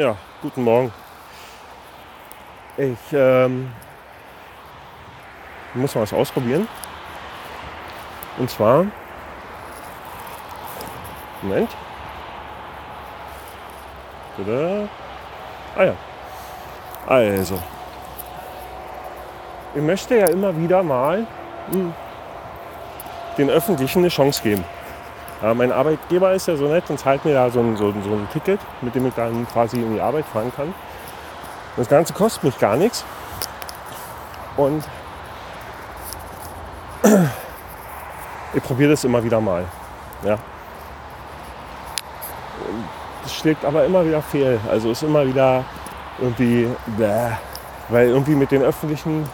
Ja, guten Morgen. Ich ähm, muss mal was ausprobieren. Und zwar, Moment. Tada. Ah ja. Also, ich möchte ja immer wieder mal hm, den Öffentlichen eine Chance geben. Ja, mein Arbeitgeber ist ja so nett und zahlt mir da so ein, so, so ein Ticket, mit dem ich dann quasi in die Arbeit fahren kann. Das Ganze kostet mich gar nichts. Und ich probiere das immer wieder mal. Ja. Das schlägt aber immer wieder fehl. Also ist immer wieder irgendwie, bäh, weil irgendwie mit den öffentlichen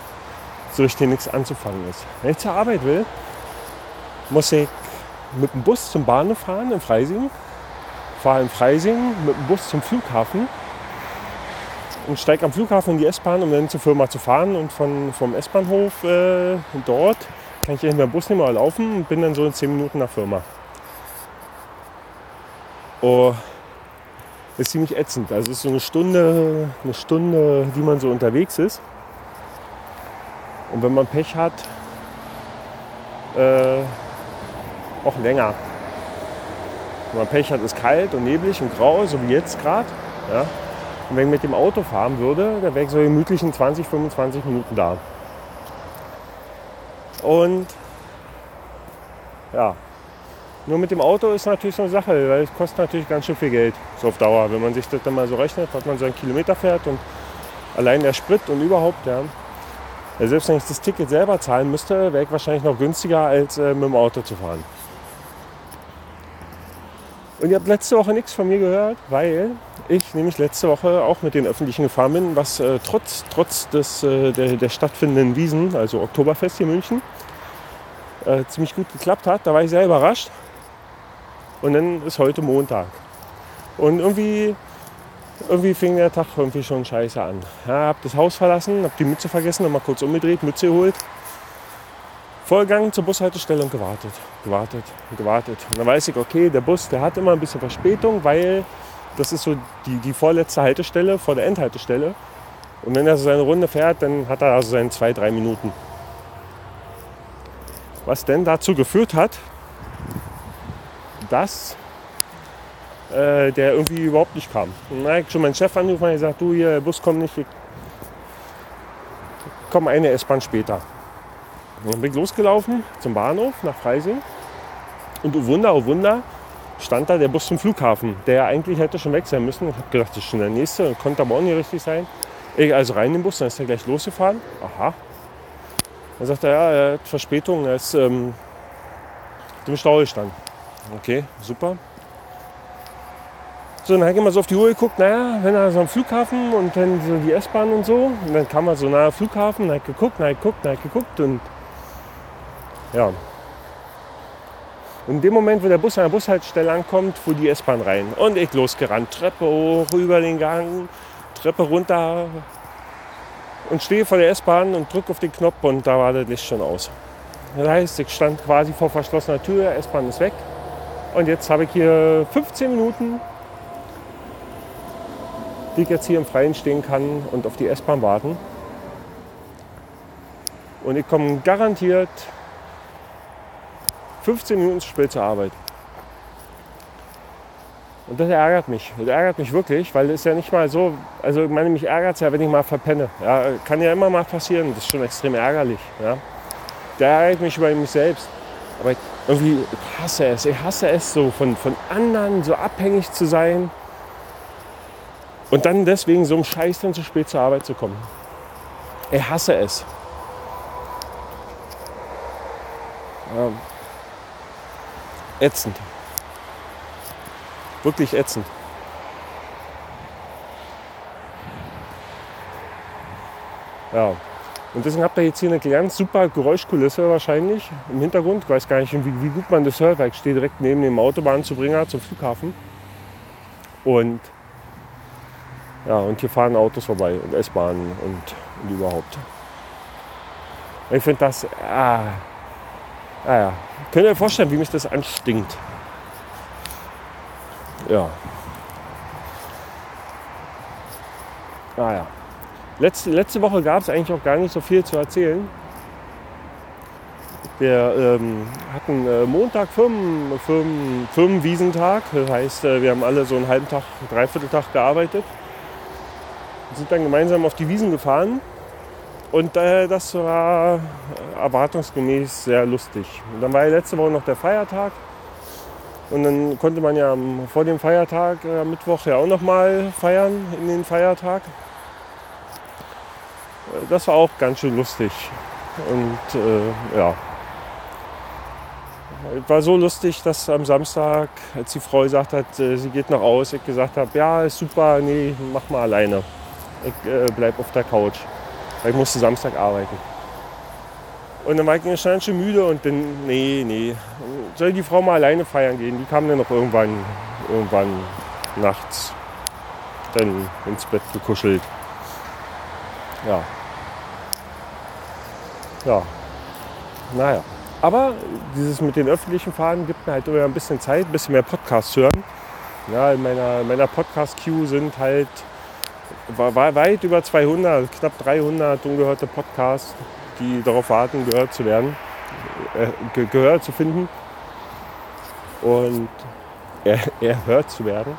so richtig nichts anzufangen ist. Wenn ich zur Arbeit will, muss ich mit dem Bus zum Bahnhof fahren in Freising, fahre in Freising mit dem Bus zum Flughafen und steige am Flughafen in die S-Bahn, um dann zur Firma zu fahren. Und von, vom S-Bahnhof äh, dort kann ich entweder den Bus nehmen oder laufen und bin dann so in 10 Minuten nach Firma. Oh, ist ziemlich ätzend. Also es ist so eine Stunde, eine Stunde, die man so unterwegs ist. Und wenn man Pech hat, äh, auch länger. Wenn man Pech hat, ist kalt und neblig und grau, so wie jetzt gerade. Ja. Und wenn ich mit dem Auto fahren würde, dann wäre ich so gemütlich in 20, 25 Minuten da. Und ja, nur mit dem Auto ist natürlich so eine Sache, weil es kostet natürlich ganz schön viel Geld, so auf Dauer. Wenn man sich das dann mal so rechnet, was man so einen Kilometer fährt und allein der Sprit und überhaupt, ja. ja selbst wenn ich das Ticket selber zahlen müsste, wäre ich wahrscheinlich noch günstiger, als äh, mit dem Auto zu fahren. Und ihr habt letzte Woche nichts von mir gehört, weil ich nämlich letzte Woche auch mit den Öffentlichen gefahren bin, was äh, trotz, trotz des, äh, der, der stattfindenden Wiesen, also Oktoberfest hier in München, äh, ziemlich gut geklappt hat. Da war ich sehr überrascht. Und dann ist heute Montag. Und irgendwie, irgendwie fing der Tag irgendwie schon scheiße an. Ja, hab das Haus verlassen, hab die Mütze vergessen, nochmal kurz umgedreht, Mütze geholt vorgegangen zur Bushaltestelle und gewartet, gewartet, gewartet. Und dann weiß ich, okay, der Bus, der hat immer ein bisschen Verspätung, weil das ist so die, die vorletzte Haltestelle vor der Endhaltestelle. Und wenn er so seine Runde fährt, dann hat er also seine zwei, drei Minuten. Was denn dazu geführt hat, dass äh, der irgendwie überhaupt nicht kam. Und dann habe ich schon meinen Chef angerufen und gesagt, du hier, der Bus kommt nicht, ich eine S-Bahn später. Und dann bin ich losgelaufen zum Bahnhof nach Freising. Und oh Wunder, oh Wunder, stand da der Bus zum Flughafen, der eigentlich hätte schon weg sein müssen. Ich habe gedacht, das ist schon der nächste, konnte aber auch nicht richtig sein. Ich also rein in den Bus, dann ist er gleich losgefahren. Aha. Dann sagt er, ja, er hat Verspätung, er ist ähm, im Stau gestanden. Okay, super. So, dann habe ich immer so auf die Uhr geguckt, naja, wenn er so am Flughafen und dann so die S-Bahn und so. Und dann kam er so nahe Flughafen, dann ich geguckt, dann ich geguckt, dann ich geguckt und ja. Und in dem Moment, wo der Bus an der Bushaltestelle ankommt, fuhr die S-Bahn rein. Und ich losgerannt. Treppe hoch, über den Gang, Treppe runter und stehe vor der S-Bahn und drücke auf den Knopf und da war das Licht schon aus. Das heißt, ich stand quasi vor verschlossener Tür, S-Bahn ist weg. Und jetzt habe ich hier 15 Minuten, die ich jetzt hier im Freien stehen kann und auf die S-Bahn warten. Und ich komme garantiert 15 Minuten zu spät zur Arbeit. Und das ärgert mich. Das ärgert mich wirklich, weil es ist ja nicht mal so, also ich meine, mich ärgert es ja, wenn ich mal verpenne. Ja, kann ja immer mal passieren, das ist schon extrem ärgerlich. Ja. Der ärgert mich über mich selbst. Aber ich, irgendwie, ich hasse es. Ich hasse es so, von, von anderen so abhängig zu sein und dann deswegen so einem Scheiß dann zu spät zur Arbeit zu kommen. Ich hasse es. Ja ätzend. Wirklich ätzend. Ja. Und deswegen habt ihr jetzt hier eine ganz super Geräuschkulisse wahrscheinlich im Hintergrund. Ich weiß gar nicht, wie, wie gut man das hört, weil ich stehe direkt neben dem Autobahnzubringer zum Flughafen. Und ja, und hier fahren Autos vorbei und S-Bahnen und, und, überhaupt. Ich finde das, ah, ah ja, Könnt ihr euch vorstellen, wie mich das anstinkt? Ja. Naja. Letzte, letzte Woche gab es eigentlich auch gar nicht so viel zu erzählen. Wir ähm, hatten äh, Montag Firmen, Firmen, Firmenwiesentag. Das heißt, äh, wir haben alle so einen halben Tag, einen Dreivierteltag gearbeitet. Sind dann gemeinsam auf die Wiesen gefahren. Und äh, das war erwartungsgemäß sehr lustig. Und dann war ja letzte Woche noch der Feiertag. Und dann konnte man ja vor dem Feiertag, äh, Mittwoch, ja auch noch mal feiern in den Feiertag. Das war auch ganz schön lustig. Und äh, ja, war so lustig, dass am Samstag, als die Frau gesagt hat, äh, sie geht noch aus, ich gesagt habe, ja, ist super, nee, mach mal alleine. Ich äh, bleib auf der Couch. Weil ich musste Samstag arbeiten. Und dann war ich schon schön müde und dann, nee, nee, soll die Frau mal alleine feiern gehen. Die kam dann noch irgendwann, irgendwann nachts dann ins Bett gekuschelt. Ja. Ja. Naja. Aber dieses mit den öffentlichen Fahren gibt mir halt immer ein bisschen Zeit, ein bisschen mehr Podcasts hören. Ja, in meiner, meiner Podcast-Queue sind halt weit über 200, knapp 300 ungehörte Podcasts, die darauf warten, gehört zu werden, äh, gehört zu finden und er, erhört zu werden.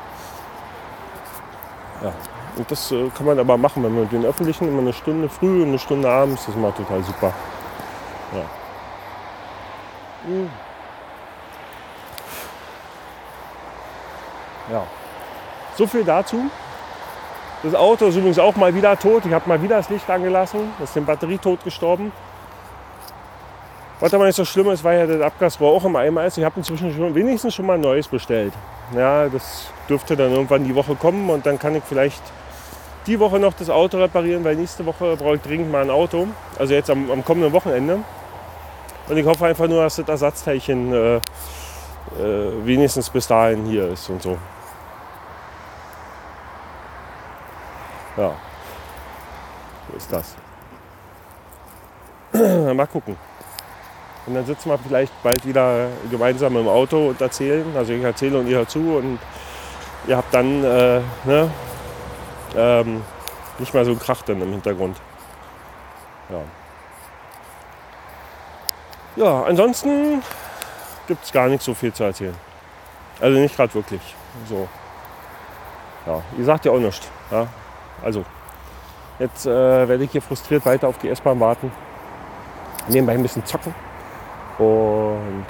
Ja, und das äh, kann man aber machen, wenn man den Öffentlichen immer eine Stunde früh und eine Stunde abends, das mal total super. Ja. Ja. So viel dazu. Das Auto ist übrigens auch mal wieder tot. Ich habe mal wieder das Licht angelassen. Das ist den Batterietod gestorben. Was aber nicht so schlimm ist, weil ja das Abgasrohr auch im Eimer ist. Ich habe inzwischen schon, wenigstens schon mal ein neues bestellt. Ja, das dürfte dann irgendwann die Woche kommen und dann kann ich vielleicht die Woche noch das Auto reparieren, weil nächste Woche brauche ich dringend mal ein Auto. Also jetzt am, am kommenden Wochenende. Und ich hoffe einfach nur, dass das Ersatzteilchen äh, äh, wenigstens bis dahin hier ist und so. Ja, so ist das. Mal gucken. Und dann sitzen wir vielleicht bald wieder gemeinsam im Auto und erzählen. Also ich erzähle und ihr hört zu und ihr habt dann äh, ne, ähm, nicht mal so einen Krach dann im Hintergrund. Ja. Ja, ansonsten gibt es gar nicht so viel zu erzählen. Also nicht gerade wirklich. So. Ja, ihr sagt ja auch nichts. Ja? Also, jetzt äh, werde ich hier frustriert weiter auf die S-Bahn warten. Nebenbei ein bisschen zocken. Und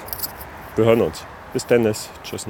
wir hören uns. Bis dann. Tschüss.